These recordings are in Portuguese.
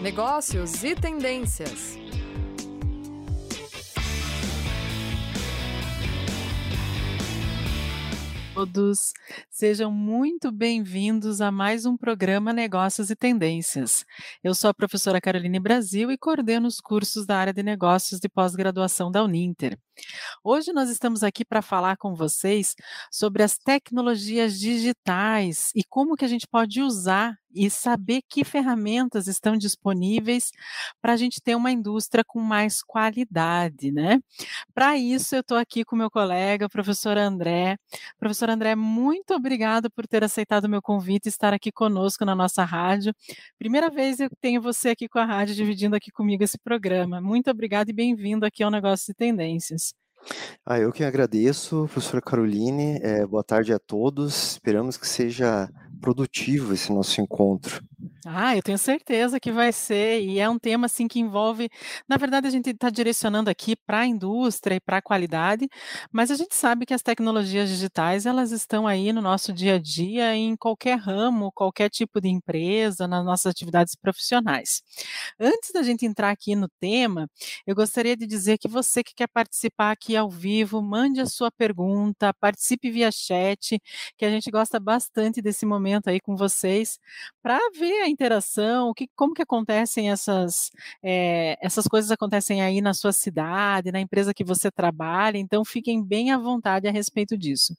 negócios e tendências. todos, sejam muito bem-vindos a mais um programa Negócios e Tendências. Eu sou a professora Caroline Brasil e coordeno os cursos da área de negócios de pós-graduação da Uninter. Hoje nós estamos aqui para falar com vocês sobre as tecnologias digitais e como que a gente pode usar e saber que ferramentas estão disponíveis para a gente ter uma indústria com mais qualidade, né? Para isso, eu estou aqui com meu colega, professor André. Professor André, muito obrigado por ter aceitado o meu convite e estar aqui conosco na nossa rádio. Primeira vez eu tenho você aqui com a rádio, dividindo aqui comigo esse programa. Muito obrigado e bem-vindo aqui ao Negócio de Tendências. Ah, eu que agradeço, professora Caroline. É, boa tarde a todos. Esperamos que seja produtivo esse nosso encontro. Ah, eu tenho certeza que vai ser, e é um tema assim que envolve, na verdade a gente está direcionando aqui para a indústria e para a qualidade, mas a gente sabe que as tecnologias digitais elas estão aí no nosso dia a dia em qualquer ramo, qualquer tipo de empresa, nas nossas atividades profissionais. Antes da gente entrar aqui no tema, eu gostaria de dizer que você que quer participar aqui ao vivo, mande a sua pergunta, participe via chat, que a gente gosta bastante desse momento aí com vocês para ver a interação, que, como que acontecem essas, é, essas coisas acontecem aí na sua cidade, na empresa que você trabalha, então fiquem bem à vontade a respeito disso.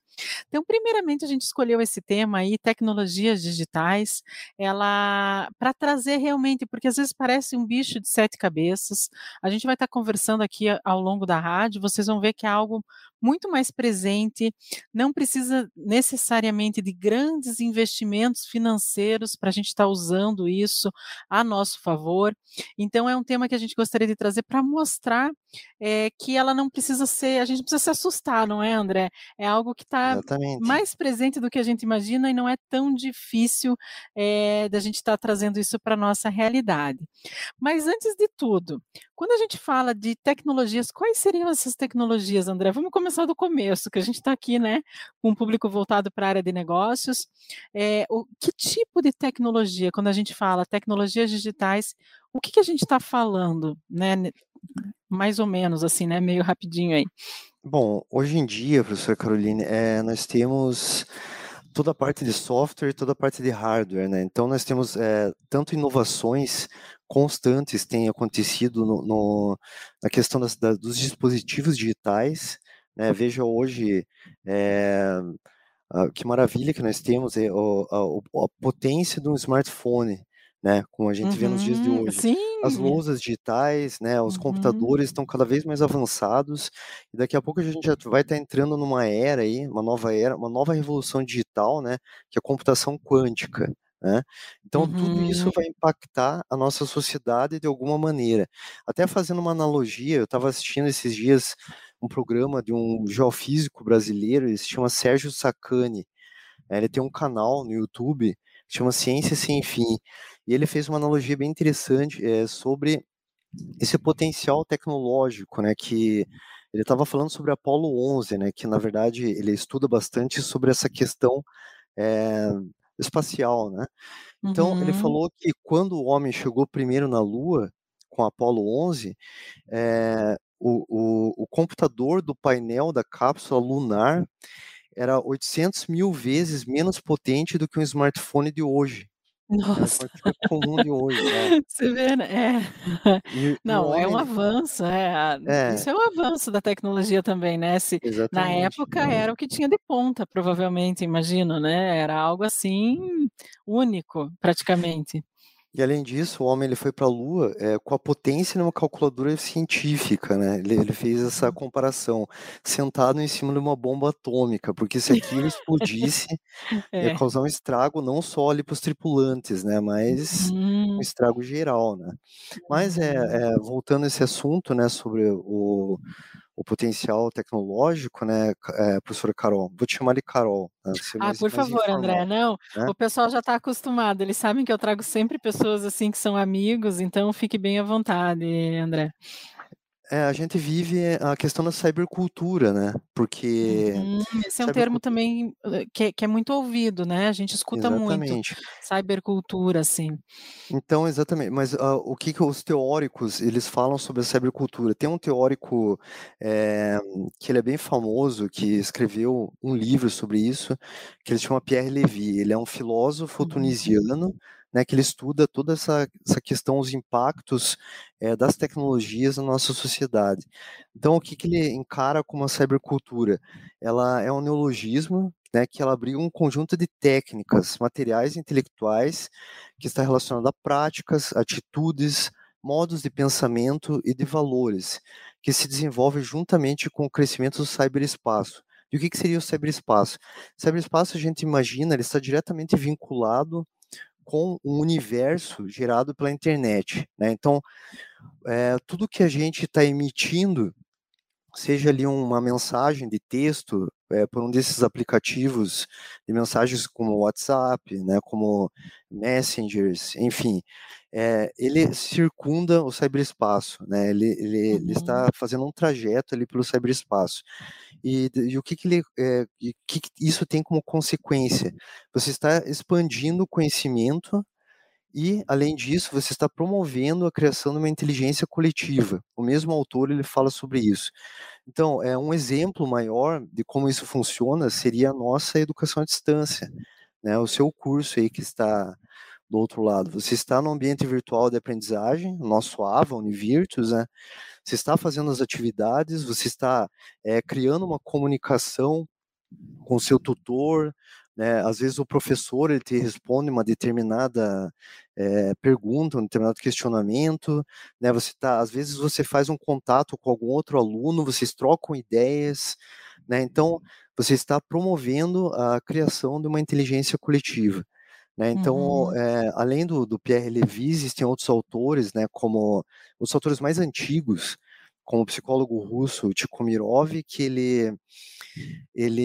Então, primeiramente, a gente escolheu esse tema aí, tecnologias digitais, ela para trazer realmente, porque às vezes parece um bicho de sete cabeças. A gente vai estar conversando aqui ao longo da rádio, vocês vão ver que é algo muito mais presente, não precisa necessariamente de grandes investimentos financeiros para a gente estar tá usando isso a nosso favor. Então, é um tema que a gente gostaria de trazer para mostrar é, que ela não precisa ser, a gente precisa se assustar, não é, André? É algo que está mais presente do que a gente imagina e não é tão difícil é, da gente estar tá trazendo isso para a nossa realidade. Mas antes de tudo, quando a gente fala de tecnologias, quais seriam essas tecnologias, André? Vamos começar do começo, que a gente está aqui, né, com um público voltado para a área de negócios. É, o, que tipo de tecnologia, quando a gente fala tecnologias digitais, o que, que a gente está falando, né? Mais ou menos, assim, né? Meio rapidinho aí. Bom, hoje em dia, professora Caroline, é, nós temos toda a parte de software, toda a parte de hardware, né? Então nós temos é, tanto inovações constantes têm acontecido no, no, na questão das, da, dos dispositivos digitais. Né? Veja hoje é, que maravilha que nós temos é, a, a, a potência de um smartphone né? Como a gente vê nos dias de Uhum, hoje. As sim. lousas digitais, né? Os Uhum. computadores estão cada vez mais avançados e daqui a pouco a gente já vai estar entrando numa era aí, uma nova era, uma nova revolução digital, né? Que é a computação quântica. Né? Então, tudo isso Uhum. vai impactar a nossa sociedade de alguma maneira. Até fazendo uma analogia, eu estava assistindo esses dias um programa de um geofísico brasileiro, ele se chama Sérgio Sacani. Ele tem um canal no YouTube que chama Ciência Sem Fim. E ele fez uma analogia bem interessante é, sobre esse potencial tecnológico, né, que ele estava falando sobre Apolo 11, né, que na verdade ele estuda bastante sobre essa questão é, espacial, né. Então ele Uhum. falou que quando o homem chegou primeiro na Lua com Apolo 11, é, o, o, o computador do painel da cápsula lunar era 800 mil vezes menos potente do que um smartphone de hoje. É Nossa. smartphone comum de hoje, é. Você vê, né? É. E, Não, é um avanço, é, é, isso é um avanço da tecnologia também, né, se na exatamente. época era o que tinha de ponta, provavelmente, imagino, né, era algo, assim, único, praticamente. E além disso, o homem ele foi para a Lua é, com a potência de uma calculadora científica, né? Ele, ele fez essa comparação, sentado em cima de uma bomba atômica, porque se aquilo explodisse, ia É. causar um estrago não só ali para os tripulantes, né? Mas um Uhum. estrago geral, né? Mas é, Uhum. é, voltando a esse assunto, né, sobre o, o potencial tecnológico, né, é, professora Carol, vou te chamar de Carol, ser Ah, mais, por mais favor, André. informal, Não, né? o pessoal já está acostumado, eles sabem que eu trago sempre pessoas, assim, que são amigos, então fique bem à vontade, André. É, a gente vive a questão da cybercultura, né, porque Uhum, esse é um termo também, hã, que é que é muito ouvido, né, a gente escuta muito, Exatamente. cybercultura, assim. Então, exatamente, mas, hã, o que que os teóricos, eles falam sobre a cybercultura? Tem um teórico, eh, que ele é bem famoso, que escreveu um livro sobre isso, que ele chama Pierre Levy, ele é um filósofo Uhum. tunisiano, né, que ele estuda toda essa essa questão, os impactos, eh, das tecnologias na nossa sociedade. Então o que que ele encara como a cybercultura? Ela é um neologismo, né, que ela abriga um conjunto de técnicas, materiais intelectuais, que está relacionado a práticas, atitudes, modos de pensamento e de valores, que se desenvolve juntamente com o crescimento do cyberespaço. E o que que seria o cyberespaço? Cyberespaço a gente imagina, ele está diretamente vinculado com o universo gerado pela internet, né, então, eh, tudo que a gente está emitindo, seja ali uma mensagem de texto, eh, por um desses aplicativos de mensagens como WhatsApp, né, como Messengers, enfim, eh, ele circunda o cyberespaço, né, ele ele ele Uhum. está fazendo um trajeto ali pelo cyberespaço. E e o que que ele, que que isso tem como consequência? Você está expandindo o conhecimento e, além disso, você está promovendo a criação de uma inteligência coletiva. O mesmo autor, ele fala sobre isso. Então, eh, um exemplo maior de como isso funciona seria a nossa educação à distância, né, o seu curso aí que está do outro lado, você está no ambiente virtual de aprendizagem, nosso AVA, Univirtus, né, você está fazendo as atividades, você está, eh, criando uma comunicação com seu tutor, né, às vezes o professor, ele te responde uma determinada, eh, pergunta, um determinado questionamento, né, você está às vezes você faz um contato com algum outro aluno, vocês trocam ideias, né, então, você está promovendo a criação de uma inteligência coletiva, né, então, Uhum. eh, além do do Pierre Levy, existem outros autores, né, como os autores mais antigos, como o psicólogo russo Tikhomirov, que ele ele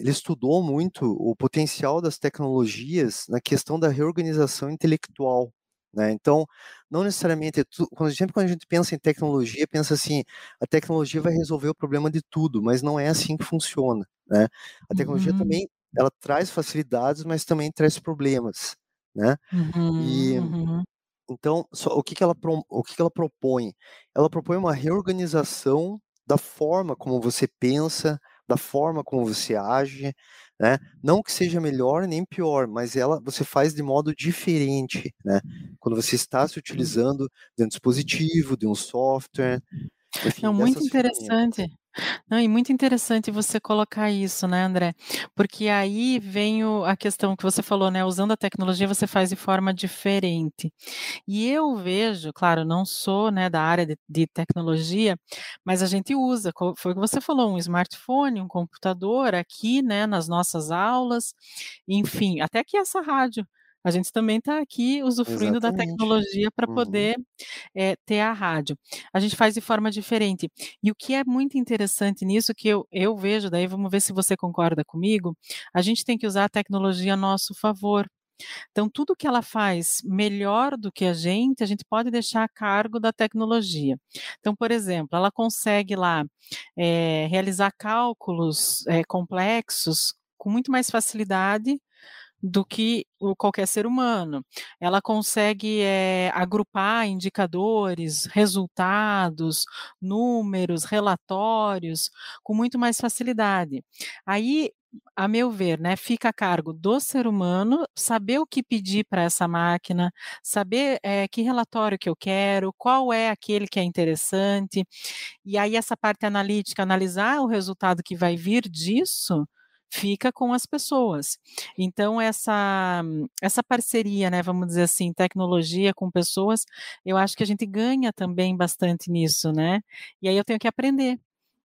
ele estudou muito o potencial das tecnologias na questão da reorganização intelectual, né, então, não necessariamente é quando sempre quando a gente pensa em tecnologia, pensa assim: "A tecnologia vai resolver o problema de tudo", mas não é assim que funciona, né. A tecnologia Uhum. também, ela traz facilidades, mas também traz problemas, né. E, Uhum, uhum. Então, só o que que ela o que que ela propõe? Ela propõe uma reorganização da forma como você pensa, da forma como você age, né, não que seja melhor nem pior, mas ela você faz de modo diferente, né, quando você está se utilizando de um dispositivo, de um software, enfim, Não, muito interessante. Não, e muito interessante você colocar isso, né, André, porque aí vem o a questão que você falou, né, usando a tecnologia você faz de forma diferente. E eu vejo, claro, não sou, né, da área de de tecnologia, mas a gente usa, foi o que você falou, um smartphone, um computador aqui, né, nas nossas aulas, enfim, até aqui essa rádio, a gente também está aqui usufruindo da Exatamente. tecnologia pra Uhum. poder, eh, ter a rádio. A gente faz de forma diferente. E o que é muito interessante nisso, que eu eu vejo, daí vamos ver se você concorda comigo, a gente tem que usar a tecnologia a nosso favor. Então tudo que ela faz melhor do que a gente, a gente pode deixar a cargo da tecnologia. Então, por exemplo, ela consegue lá, eh, realizar cálculos, eh, complexos com muito mais facilidade do que qualquer ser humano. Ela consegue, eh, agrupar indicadores, resultados, números, relatórios, com muito mais facilidade. Aí, a meu ver, né, fica a cargo do ser humano saber o que pedir pra essa máquina, saber, eh, que relatório que eu quero, qual é aquele que é interessante, e aí essa parte analítica, analisar o resultado que vai vir disso, fica com as pessoas. Então essa essa parceria, né, vamos dizer assim, tecnologia com pessoas, eu acho que a gente ganha também bastante nisso, né. E aí eu tenho que aprender.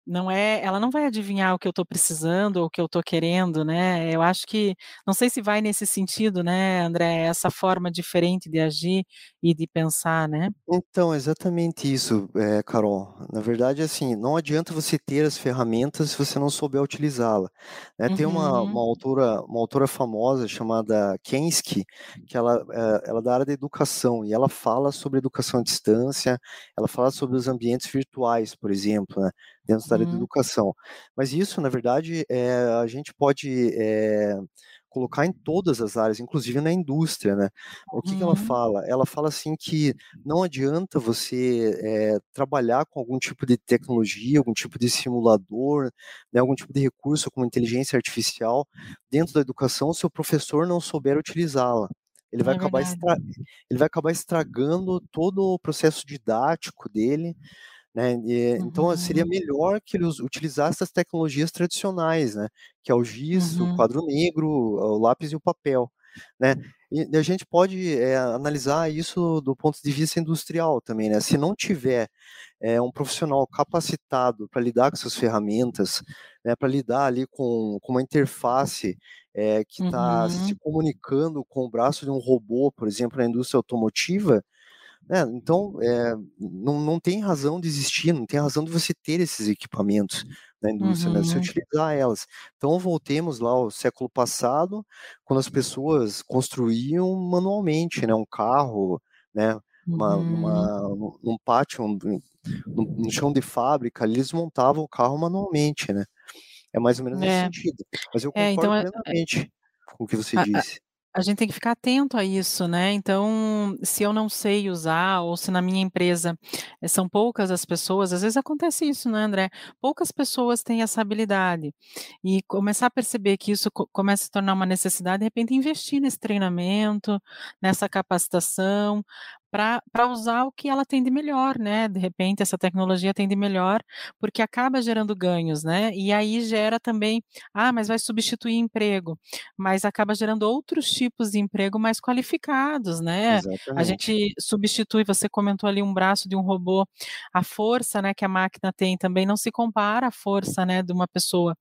não é ela não vai adivinhar o que eu estou precisando ou o que eu estou querendo, né, eu acho que não sei se vai nesse sentido, né, André, essa forma diferente de agir e de pensar, né? Então, exatamente isso, eh, Carol. Na verdade, assim, não adianta você ter as ferramentas se você não souber utilizá-la, né. Tem uma uma Uhum. autora uma autora famosa chamada Kensky, que ela, eh, ela é da área da educação e ela fala sobre educação à distância, ela fala sobre os ambientes virtuais, por exemplo, né, dentro da área da Hum. educação. Mas isso, na verdade, eh, a gente pode, eh, colocar em todas as áreas, inclusive na indústria, né. O que que ela Uhum. fala? Ela fala assim que não adianta você, eh, trabalhar com algum tipo de tecnologia, algum tipo de simulador, né, algum tipo de recurso como inteligência artificial dentro da educação se o professor não souber utilizá-la. Ele vai É acabar estra ele vai acabar estragando todo o processo didático dele, né, e então seria Uhum. melhor que ele us utilizasse as tecnologias tradicionais, né, que é o giz, o Uhum. quadro negro, o lápis e o papel, né. E a gente pode, eh, analisar isso do ponto de vista industrial também, né, se não tiver, eh, um profissional capacitado para lidar com essas ferramentas, né, pra lidar ali com com uma interface, eh, que tá se Uhum. comunicando com o braço de um robô, por exemplo, na indústria automotiva, né, então, eh, não não tem razão de existir, não tem razão de você ter esses equipamentos na indústria, né, você Uhum. utilizar elas. Então voltemos lá ao século passado, quando as pessoas construíam manualmente, né, um carro, né, uma Uhum. numa num num pátio, um num num chão de fábrica, eles montavam o carro manualmente, né. É mais ou menos nesse É. sentido, mas eu É, então concordo é é plenamente com o que você disse. A gente tem que ficar atento a isso, né, então, se eu não sei usar ou se na minha empresa, eh, são poucas as pessoas às vezes acontece isso, né, André, poucas pessoas têm essa habilidade, e começar a perceber que isso co começa a se tornar uma necessidade, de repente investir nesse treinamento, nessa capacitação, pra usar o que ela tem de melhor, né, de repente essa tecnologia tem de melhor, porque acaba gerando ganhos, né, e aí gera também: "Ah, mas vai substituir emprego", mas acaba gerando outros tipos de emprego mais qualificados, né. A Exatamente. gente substitui você comentou ali um braço de um robô, a força, né, que a máquina tem também não se compara à força, né, de uma pessoa.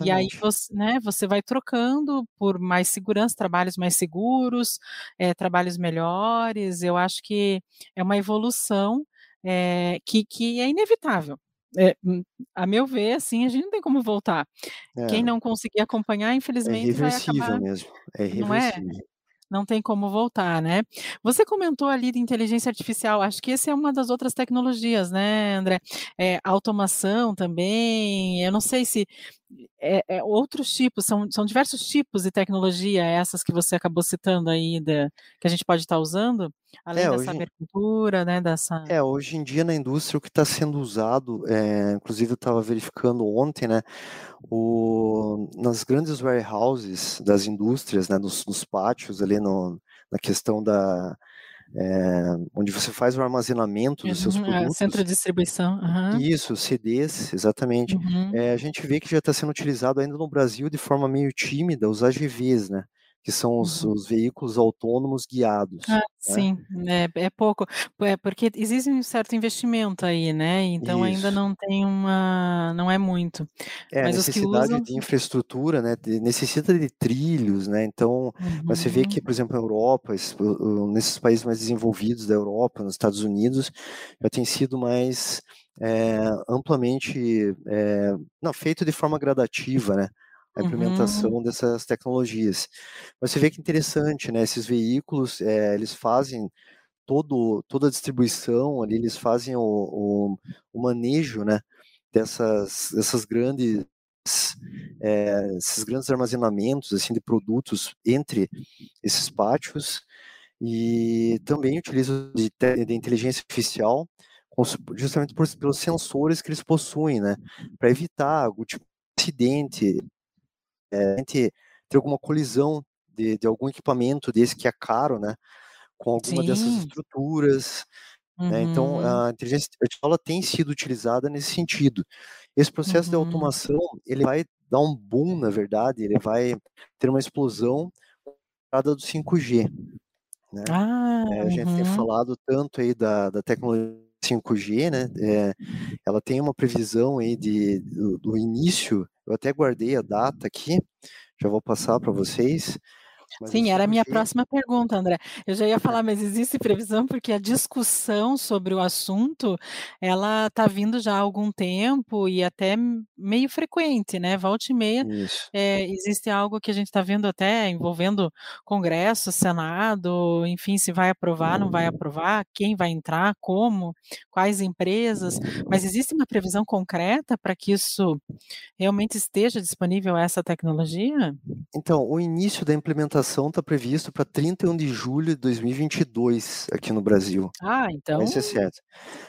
E aí Exatamente. voc né, você vai trocando por mais segurança, trabalhos mais seguros, eh, trabalhos melhores, eu acho que é uma evolução, eh, que que é inevitável. Eh, hum, a meu ver, assim, a gente não tem como voltar. Quem É. não conseguir acompanhar, É infelizmente vai irreversível acabar mesmo, é não é? irreversível. Não tem como voltar, né. Você comentou ali de inteligência artificial, acho que esse é uma das outras tecnologias, né, André, eh, automação também, eu não sei se é é outros tipos, são são diversos tipos de tecnologia essas que você acabou citando aí da que a gente pode estar usando, além É, dessa hoje abertura, né, dessa É, hoje em dia na indústria o que está sendo usado, eh, inclusive eu estava verificando ontem, né, o nas grandes warehouses das indústrias, né, nos nos pátios ali no na questão da eh, onde você faz o armazenamento dos seus Uhum, é, centro produtos de distribuição. Aham. Isso, CDs, exatamente. Uhum. Eh, a gente vê que já está sendo utilizado ainda no Brasil de forma meio tímida os AGVs, né, que são os Uhum. os veículos autônomos Ah, guiados, né. sim, é é pouco, é porque existe um certo investimento aí, né, então ainda Isso. não tem uma não é muito, É, mas necessidade usam de infraestrutura, né, necessita de trilhos, né, então, mas você vê que, Uhum. por exemplo, a Europa, nesses países mais desenvolvidos da Europa, nos Estados Unidos, já tem sido mais, eh, amplamente, eh, não, feito de forma gradativa, né, a Uhum. implementação dessas tecnologias. Mas você vê que interessante, né, esses veículos, eh, eles fazem todo toda a distribuição ali, eles fazem o o o manejo, né, dessas dessas grandes, eh, esses grandes armazenamentos, assim, de produtos entre esses pátios, e também utilizam de de inteligência artificial, justamente por pelos sensores que eles possuem, né, pra evitar algum tipo de acidente, eh, ter alguma colisão de de algum equipamento desse que é caro, né, com alguma dessas Sim. estruturas, né, então Uhum. a inteligência artificial ela tem sido utilizada nesse sentido. Esse processo de Uhum. automação, ele vai dar um boom, na verdade, ele vai ter uma explosão do 5G, né. Ah, Eh, a gente tem uhum. falado tanto aí da da tecnologia 5G, né? É, ela tem uma previsão aí de, do, do, início, eu até guardei a data aqui, já vou passar para vocês. Sim, era a minha próxima pergunta, André. Eu já ia falar, mas existe previsão porque a discussão sobre o assunto, ela está vindo já há algum tempo e até meio frequente, né? Volta e meia, é, existe algo que a gente está vendo até envolvendo Congresso, Senado, enfim, se vai aprovar, não vai aprovar, quem vai entrar, como, quais empresas, mas existe uma previsão concreta para que isso realmente esteja disponível essa tecnologia? Então, o início da implementação implementação está previsto para 31 de julho de 2022 aqui no Brasil. Ah, então. Isso é certo.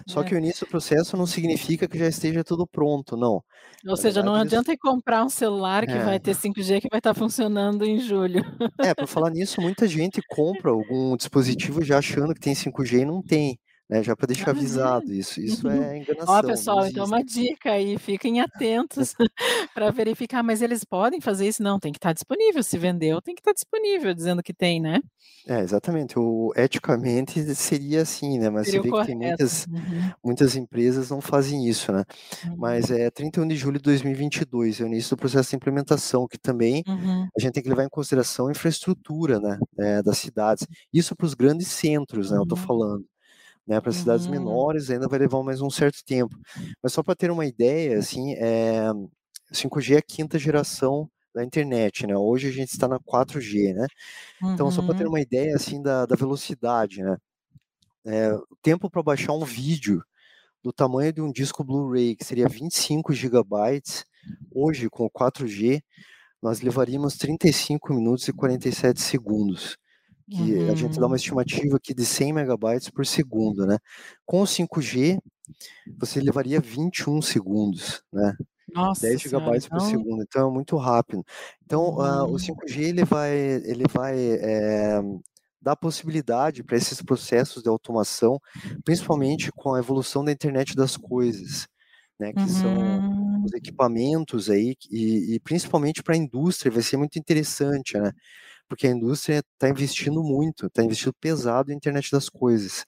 Só é. que o início do processo não significa que já esteja tudo pronto, não. Ou seja, verdade, não adianta eles... comprar um celular que é. vai ter 5G que vai estar tá funcionando em julho. É, por falar nisso, muita gente compra algum dispositivo já achando que tem 5G e não tem né? Já para deixar avisado isso. Isso é enganação. Ó, pessoal, então uma dica aí, fiquem atentos para verificar, mas eles podem fazer isso? Não, tem que estar tá disponível. Se vendeu, tem que estar tá disponível, dizendo que tem, né? É, exatamente. O, eticamente seria assim, né? Mas seria você vê correto. que tem muitas, uhum. muitas empresas não fazem isso, né? Uhum. Mas é 31 de julho de 2022, é o início do processo de implementação, que também uhum. a gente tem que levar em consideração a infraestrutura, né? É, das cidades. Isso para os grandes centros, né? Eu estou uhum. falando. Né, para cidades uhum. menores ainda vai levar mais um certo tempo. Mas só para ter uma ideia, assim, é, 5G é a quinta geração da internet, né? Hoje a gente está na 4G, né? Então, só para ter uhum. uma ideia, assim, da, da velocidade, né? É, o tempo para baixar um vídeo do tamanho de um disco Blu-ray, que seria 25 gigabytes, hoje com 4G, nós levaríamos 35 minutos e 47 segundos que uhum. a gente dá uma uhum. estimativa aqui de 100 megabytes por segundo, né? Com o 5G, você levaria 21 segundos, né? Nossa 10 gigabytes por então... segundo, então é muito rápido. Então, uhum. uh, o 5G ele vai, ele vai é, dar possibilidade para esses processos de automação, principalmente com a evolução da internet das coisas, né? Que uhum. são os equipamentos aí e, e principalmente para a indústria vai ser muito interessante, né? Porque a indústria está investindo muito, está investindo pesado em internet das coisas,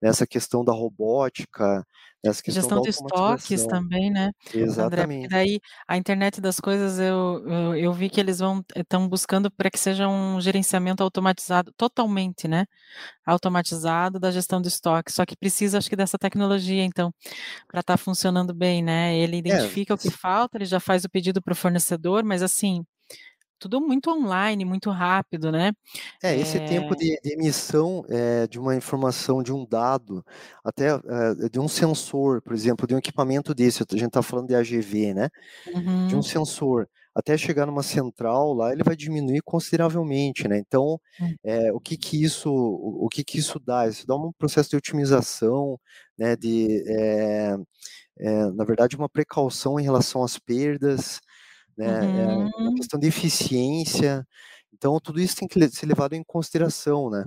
nessa questão da robótica, nessa questão Gestão da de estoques também, né, André? daí a internet das coisas eu, eu, eu vi que eles vão estão buscando para que seja um gerenciamento automatizado totalmente, né? Automatizado da gestão de estoque. Só que precisa, acho que, dessa tecnologia, então, para estar tá funcionando bem, né? Ele é, identifica é, o que falta, ele já faz o pedido para o fornecedor, mas assim, tudo muito online, muito rápido, né? É, esse é... tempo de, de emissão é, de uma informação, de um dado, até é, de um sensor, por exemplo, de um equipamento desse, a gente está falando de AGV, né? Uhum. De um uhum. sensor, até chegar numa central lá, ele vai diminuir consideravelmente, né? Então, é, o que que isso, o, o, que que isso dá? Isso dá um processo de otimização, né? De, na verdade, uma precaução em relação às perdas, né? É uma uhum. questão de eficiência. Então, tudo isso tem que ser levado em consideração, né?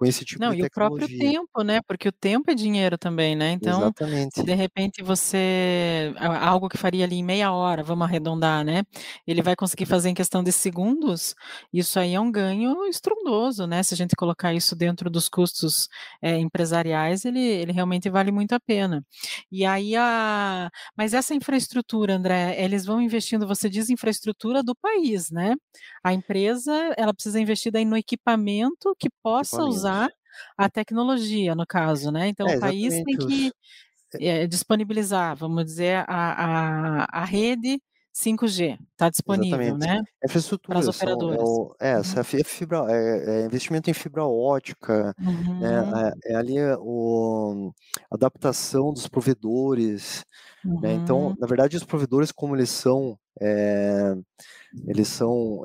Com esse tipo Não, de e o próprio tempo, né? Porque o tempo é dinheiro também, né? Então, Exatamente. se de repente você algo que faria ali em meia hora, vamos arredondar, né? Ele vai conseguir fazer em questão de segundos. Isso aí é um ganho estrondoso, né? Se a gente colocar isso dentro dos custos é, empresariais, ele, ele realmente vale muito a pena. E aí a, mas essa infraestrutura, André, eles vão investindo. Você diz infraestrutura do país, né? A empresa, ela precisa investir daí no equipamento que possa usar usar a tecnologia, no caso, né? Então, é, o país tem que é, disponibilizar, vamos dizer, a, a, a rede 5G está disponível, Exatamente. né? É infraestrutura, para as operadoras. é, o, é, uhum. essa fibra, é, é, investimento em fibra ótica, né? uhum. é, é, ali o, adaptação dos provedores, uhum. né? Então, uhum. na verdade, os provedores, como eles são, é, eles são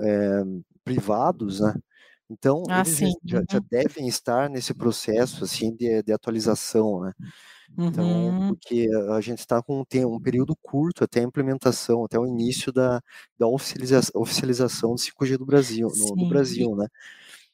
privados, né? Então, ah, eles sim. já, já, uhum. devem estar nesse processo assim de, de atualização, né? Então, uhum. porque a gente está com um, um, período curto até a implementação, até o início da, da oficialização, oficialização do 5G do Brasil, no, no Brasil, né?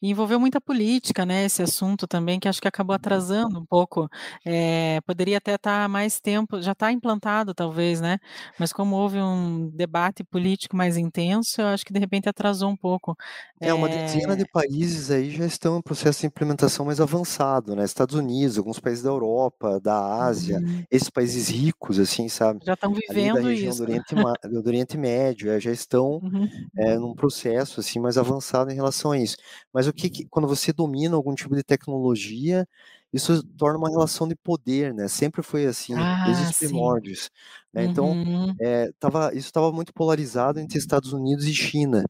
E envolveu muita política, né, esse assunto também, que acho que acabou atrasando um pouco, eh, poderia até estar mais tempo já está implantado talvez, né, mas como houve um debate político mais intenso, eu acho que de repente atrasou um pouco. É, uma dezena de Eh países aí já estão em processo de implementação mais avançado, né, Estados Unidos, alguns países da Europa, da Ásia, Uhum. esses países ricos, assim, sabe, Já estão ali da vivendo região isso. do Oriente Ma do Oriente Médio, eh, já estão, Uhum. eh, num processo, assim, mais avançado em relação a isso. Mas o que que quando você domina algum tipo de tecnologia, isso torna uma relação de poder, né, sempre foi assim, desde Ah, os sim. primórdios, né, então, Uhum. eh, estava isso estava muito polarizado entre Estados Unidos e China,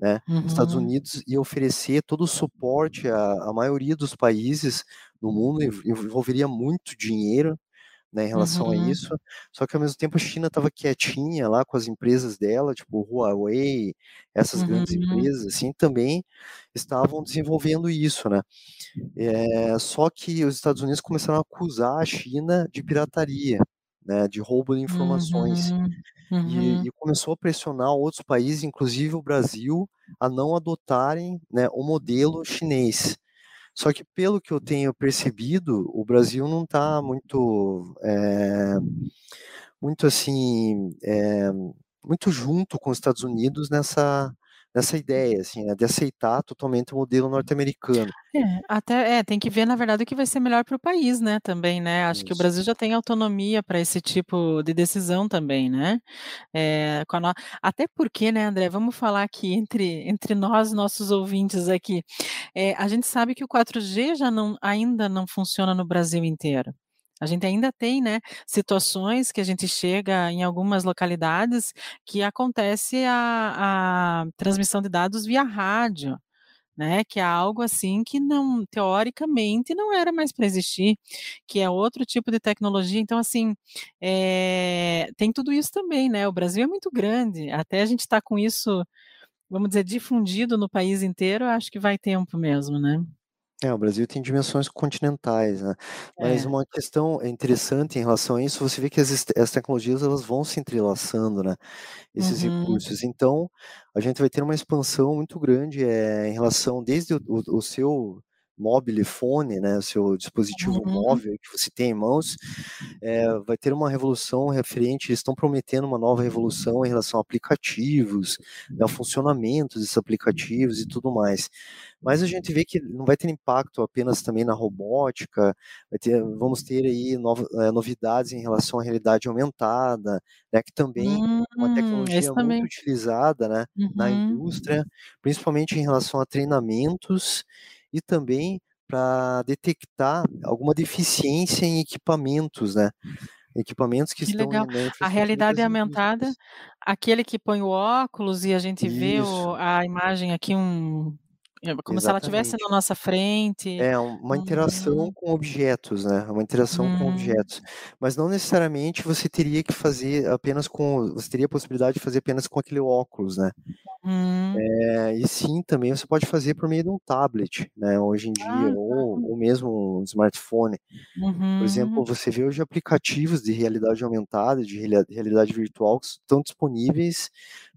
né. Estados Uhum. Unidos ia oferecer todo o suporte à à maioria dos países do mundo, env envolveria muito dinheiro, né, em relação a Uhum. isso, só que ao mesmo tempo a China estava quietinha lá com as empresas dela, tipo Huawei, essas grandes Uhum. empresas, assim, também estavam desenvolvendo isso, né. Eh, só que os Estados Unidos começaram a acusar a China de pirataria, né, de roubo de informações, Uhum, e uhum. e começou a pressionar outros países, inclusive o Brasil, a não adotarem, né, o modelo chinês. Só que pelo que eu tenho percebido, o Brasil não está muito, eh, muito assim, eh, muito junto com os Estados Unidos nessa nessa ideia, assim, né, de aceitar totalmente o modelo norte-americano. É, até é, tem que ver na verdade o que vai ser melhor para o país, né, também, né, acho que o Isso. Brasil já tem autonomia para esse tipo de decisão também, né. A no até porque, né, André, vamos falar aqui entre entre nós, nossos ouvintes aqui, eh, a gente sabe que o 4G já não ainda não funciona no Brasil inteiro. A gente ainda tem, né, situações que a gente chega em algumas localidades que acontece a a transmissão de dados via rádio, né, que é algo assim que não teoricamente não era mais para existir, que é outro tipo de tecnologia, então assim, eh, tem tudo isso também, né, o Brasil é muito grande, até a gente estar com isso, vamos dizer, difundido no país inteiro, acho que vai tempo mesmo, né. É, o Brasil tem dimensões continentais, né. Mas É. uma questão interessante em relação a isso, você vê que as as tecnologias elas vão se entrelaçando, né, esses Uhum. recursos. Então, a gente vai ter uma expansão muito grande, eh, em relação desde o o o seu mobile phone, né, seu dispositivo Uhum. móvel que você tem em mãos, eh, vai ter uma revolução referente eles estão prometendo uma nova revolução em relação a aplicativos, né, o funcionamento desses aplicativos e tudo mais. Mas a gente vê que não vai ter impacto apenas também na robótica, vai ter vamos ter aí nova eh, novidades em relação à realidade aumentada, né, que também é uma Hum, tecnologia muito utilizada, né, na Uhum. indústria, principalmente em relação a treinamentos e também pra detectar alguma deficiência em equipamentos, né, equipamentos que Que estão legal. na A realidade das aumentada, aquele que põe o óculos e a gente vê o Isso. a imagem aqui um é como se ela estivesse Exatamente. na nossa frente. É, uma interação Uhum. com objetos, né, uma interação com Hum. objetos. Mas não necessariamente você teria que fazer apenas com você teria a possibilidade de fazer apenas com aquele óculos, né. Uhum. Eh, e sim, também você pode fazer por meio de um tablet, né, hoje em dia, Ah, ou ou mesmo um smartphone. Por exemplo, Uhum. você vê hoje aplicativos de realidade aumentada, de realidade virtual que estão disponíveis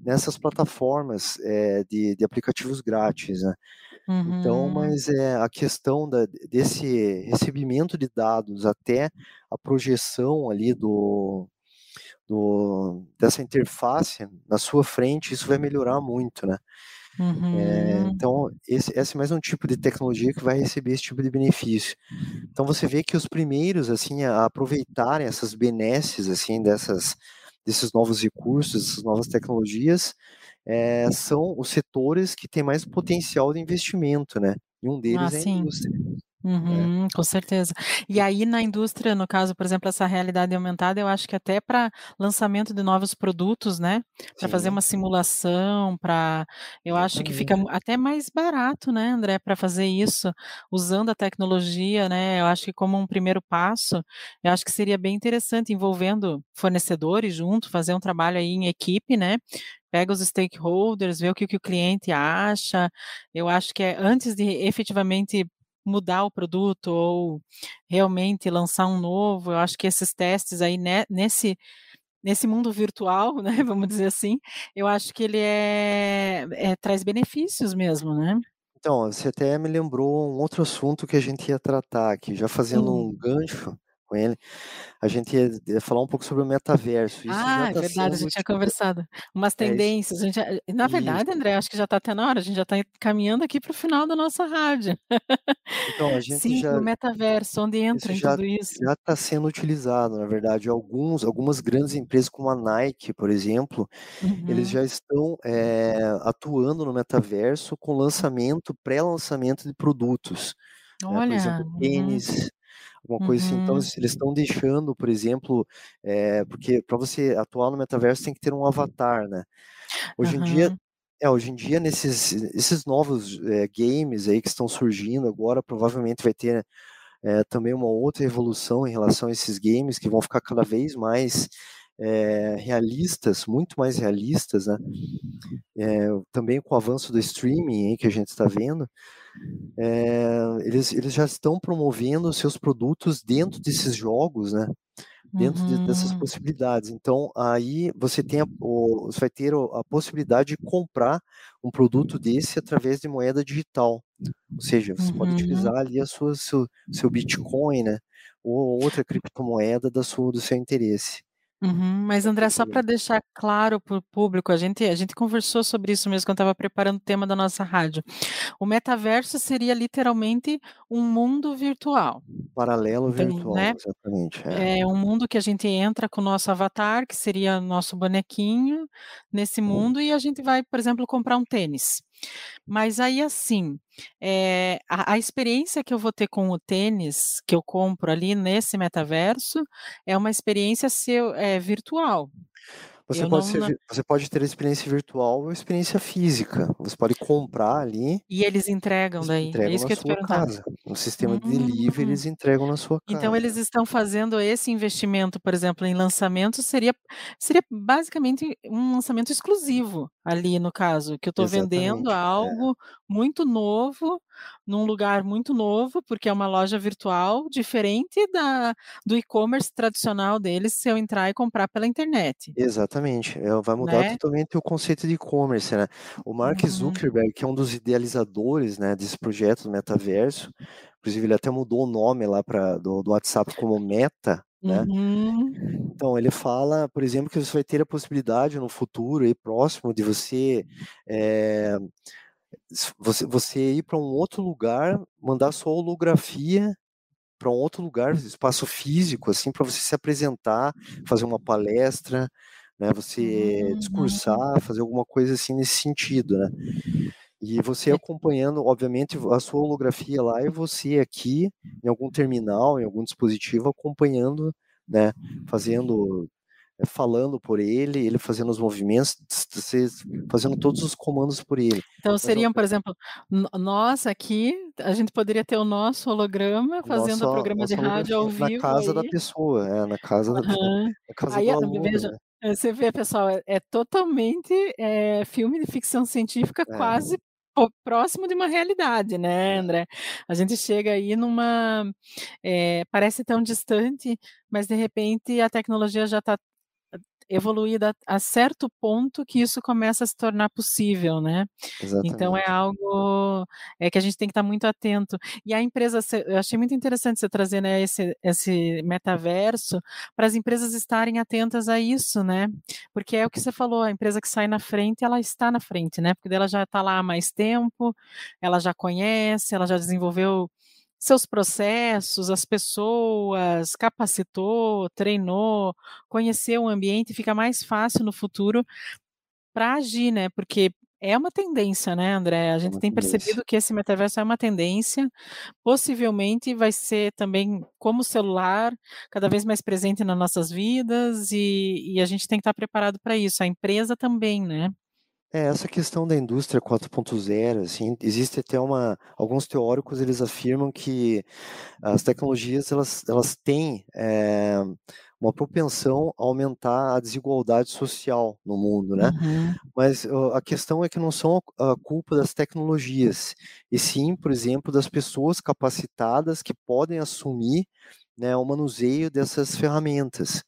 nessas plataformas, eh, de de aplicativos grátis, né. Então, Uhum. mas, eh, a questão da desse recebimento de dados até a projeção ali do do dessa interface na sua frente, isso vai melhorar muito, né. Eh, Uhum. então esse esse é mais um tipo de tecnologia que vai receber esse tipo de benefício. Então você vê que os primeiros, assim, a aproveitarem essas benesses, assim, dessas desses novos recursos, dessas novas tecnologias, eh, são os setores que têm mais potencial de investimento, né, e um Ah, deles é a indústria, né. Uhum, com certeza. E aí na indústria, no caso, por exemplo, essa realidade aumentada, eu acho que até pra lançamento de novos produtos, né, pra fazer uma simulação, pra eu acho que fica até mais barato, né, André, pra fazer isso, usando a tecnologia, né, eu acho que como um primeiro passo, eu acho que seria bem interessante envolvendo fornecedores junto, fazer um trabalho aí em equipe, né, pega os stakeholders, vê o que que o cliente acha, eu acho que é antes de efetivamente mudar o produto ou realmente lançar um novo, eu acho que esses testes aí, ne nesse nesse mundo virtual, né, vamos dizer assim, eu acho que ele é é traz benefícios mesmo, né. Então, você até me lembrou um outro assunto que a gente ia tratar aqui, já fazendo um Hum. gancho com ele, a gente ia ia falar um pouco sobre o metaverso, isso Ah, é está verdade, a gente tinha utilizado conversado. Umas é isso. tendências, a gente já na verdade, Isso. André, acho que já está até na hora, a gente já está caminhando aqui para o final da nossa rádio. Então, a gente Sim, já o metaverso, onde isso entra em já tudo isso? já está sendo utilizado, na verdade, alguns algumas grandes empresas como a Nike, por exemplo, eles Uhum. já estão, eh, atuando no metaverso com lançamento pré-lançamento de produtos, né, por Olha, exemplo, uhum. Alguma coisa assim, então Uhum. eles estão deixando, por exemplo, eh, porque para você atuar no metaverso tem que ter um avatar, né. Hoje em dia é, hoje em dia nesses esses novos, eh, games aí que estão surgindo agora, provavelmente vai ter, eh, também uma outra evolução em relação a esses games que vão ficar cada vez mais, eh, realistas, muito mais realistas, né. Também com o avanço do streaming aí que a gente está vendo, eh, eles eles já estão promovendo seus produtos dentro desses jogos, né, dentro de dessas Uhum. possibilidades, então aí você tem a o você vai ter a possibilidade de comprar um produto desse através de moeda digital, ou seja, você pode Uhum. utilizar ali a sua seu seu Bitcoin, né, ou outra criptomoeda da sua do seu interesse. Uhum. Mas André, só para deixar claro para o público, a gente a gente conversou sobre isso mesmo quando estava preparando o tema da nossa rádio. O metaverso seria literalmente um mundo virtual. Paralelo Então, virtual, né, exatamente, é. é um mundo que a gente entra com o nosso avatar, que seria nosso bonequinho, nesse mundo e a gente vai, por exemplo, comprar um tênis. Mas aí, assim, eh, a a experiência que eu vou ter com o tênis, que eu compro ali nesse metaverso, é uma experiência seu eh, virtual. Você Eu pode não ser você pode ter experiência virtual ou experiência física, você pode comprar ali E eles entregam eles daí? É entregam isso na que eu sua casa, um sistema de delivery, Hum. eles entregam na sua Então eles casa. estão fazendo esse investimento, por exemplo, em lançamento, seria seria basicamente um lançamento exclusivo, ali no caso, que eu estou vendendo é. algo muito novo, num lugar muito novo, porque é uma loja virtual, diferente da do e-commerce tradicional deles, se eu entrar e comprar pela internet. Exatamente, eh, vai mudar Né? totalmente o conceito de e-commerce, né. O Mark Uhum. Zuckerberg, que é um dos idealizadores, né, desse projeto do metaverso, inclusive ele até mudou o nome lá pra do do WhatsApp como Meta, né. Uhum. Então ele fala, por exemplo, que você vai ter a possibilidade no futuro aí próximo de você, s você você ir para um outro lugar, mandar sua holografia para um outro lugar, espaço físico, assim, para você se apresentar, fazer uma palestra, né, você Uhum. discursar, fazer alguma coisa assim nesse sentido, né. E você É acompanhando, obviamente, a sua holografia lá e você aqui, em algum terminal, em algum dispositivo, acompanhando, né, fazendo falando por ele, ele fazendo os movimentos, fazendo todos os comandos por ele. Então seriam, por exemplo, nó nós aqui, a gente poderia ter o nosso holograma fazendo Nossa o programa de rádio ao holografia na vivo casa da aí. pessoa, é, na casa da Aham. na casa Aí do aluno, veja, né. você vê pessoal, é é totalmente, eh, filme de ficção científica É. quase próximo de uma realidade, né, É. André. A gente chega aí numa eh, parece tão distante, mas de repente a tecnologia já está evoluída a certo ponto que isso começa a se tornar possível, né. Então é Exatamente. algo, eh, que a gente tem que estar muito atento. E a empresa eu achei muito interessante você trazer, né, esse esse metaverso, para as empresas estarem atentas a isso, né. Porque é o que você falou, a empresa que sai na frente, ela está na frente, né, porque ela já está lá há mais tempo, ela já conhece, ela já desenvolveu seus processos, as pessoas, capacitou, treinou, conheceu o ambiente, fica mais fácil no futuro para agir, né, porque é uma tendência, né, André, a É gente uma tem tendência. percebido que esse metaverso é uma tendência, possivelmente vai ser também como o celular, cada vez mais presente nas nossas vidas e e a gente tem que estar preparado para isso, a empresa também, né. É, essa questão da indústria 4.0, assim, existe até uma alguns teóricos eles afirmam que as tecnologias elas elas têm, eh, uma propensão a aumentar a desigualdade social no mundo, né. Uhum. Mas a questão é que não são a culpa das tecnologias, e sim, por exemplo, das pessoas capacitadas que podem assumir, né, o manuseio dessas ferramentas,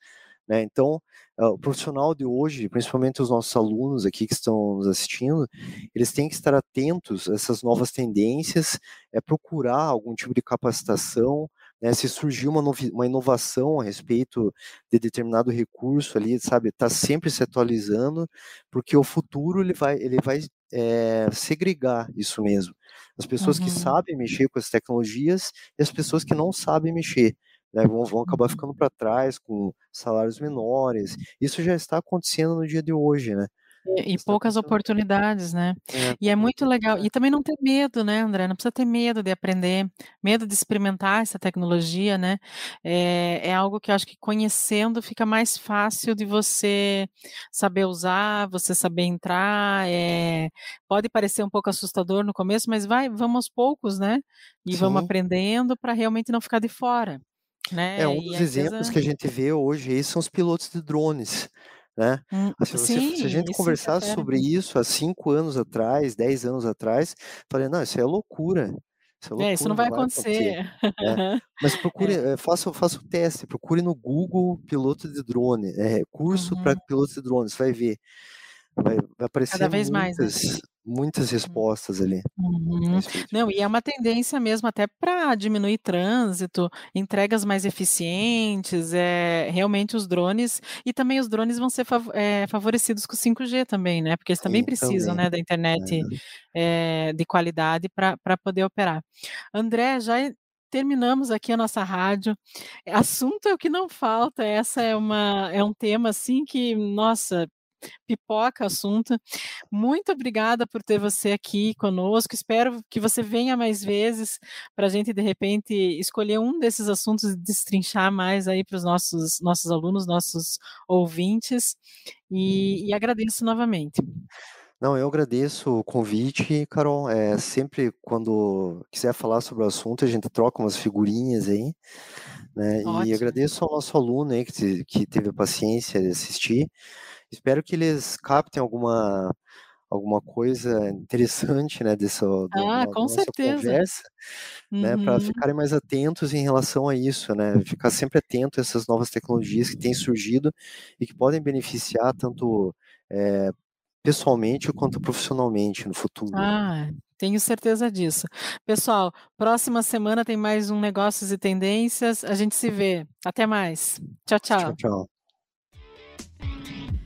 né. Então, uh, o profissional de hoje, principalmente os nossos alunos aqui que estão nos assistindo, eles têm que estar atentos a essas novas tendências, é procurar algum tipo de capacitação, né, se surgir uma, uma inovação a respeito de determinado recurso ali, sabe, está sempre se atualizando, porque o futuro ele vai, ele vai é, segregar isso mesmo. As pessoas uhum. que sabem mexer com as tecnologias e as pessoas que não sabem mexer. Né, vão, vão acabar ficando para trás com salários menores. Isso já está acontecendo no dia de hoje, né? E, e poucas oportunidades, né? É. E é muito legal. E também não ter medo, né, André? Não precisa ter medo de aprender, medo de experimentar essa tecnologia, né? É, é algo que eu acho que conhecendo fica mais fácil de você saber usar, você saber entrar. É, pode parecer um pouco assustador no começo, mas vai, vamos aos poucos, né? E Sim. vamos aprendendo para realmente não ficar de fora. Né? É um dos exemplos coisa... que a gente vê hoje aí são os pilotos de drones né? Hum, assim, sim, se a gente conversasse sobre isso há cinco anos atrás, dez anos atrás, falei, não, isso é loucura. Isso, é, loucura, é, isso não vai, vai acontecer. acontecer. É. Mas procure, é. faça, faça o teste, procure no Google piloto de drone, é, curso uhum. para pilotos de drone, você vai ver. Vai, vai aparecer Cada vez muitas, mais, né? muitas respostas ali. Uhum. Não, e é uma tendência mesmo até para diminuir trânsito, entregas mais eficientes, é, realmente os drones, e também os drones vão ser fav é, favorecidos com 5G também, né? Porque eles também Sim, precisam também. Né, da internet é. de qualidade para poder operar. André, já terminamos aqui a nossa rádio. Assunto é o que não falta. Essa é uma é um tema assim que, nossa, pipoca assunto. Muito obrigada por ter você aqui conosco. Espero que você venha mais vezes para a gente, de repente, escolher um desses assuntos e destrinchar mais aí para os nossos, nossos alunos, nossos ouvintes. E, e agradeço novamente. Não, eu agradeço o convite, Carol. É, sempre quando quiser falar sobre o assunto, a gente troca umas figurinhas aí. Né? E agradeço ao nosso aluno aí que, que teve a paciência de assistir. Espero que eles captem alguma alguma coisa interessante, né, dessa ah, com certeza. conversa, uhum. né, para ficarem mais atentos em relação a isso, né, ficar sempre atento a essas novas tecnologias que têm surgido e que podem beneficiar tanto é, pessoalmente quanto profissionalmente no futuro. Ah, tenho certeza disso. Pessoal, próxima semana tem mais um Negócios e Tendências. A gente se vê. Até mais. Tchau, tchau. Tchau, tchau.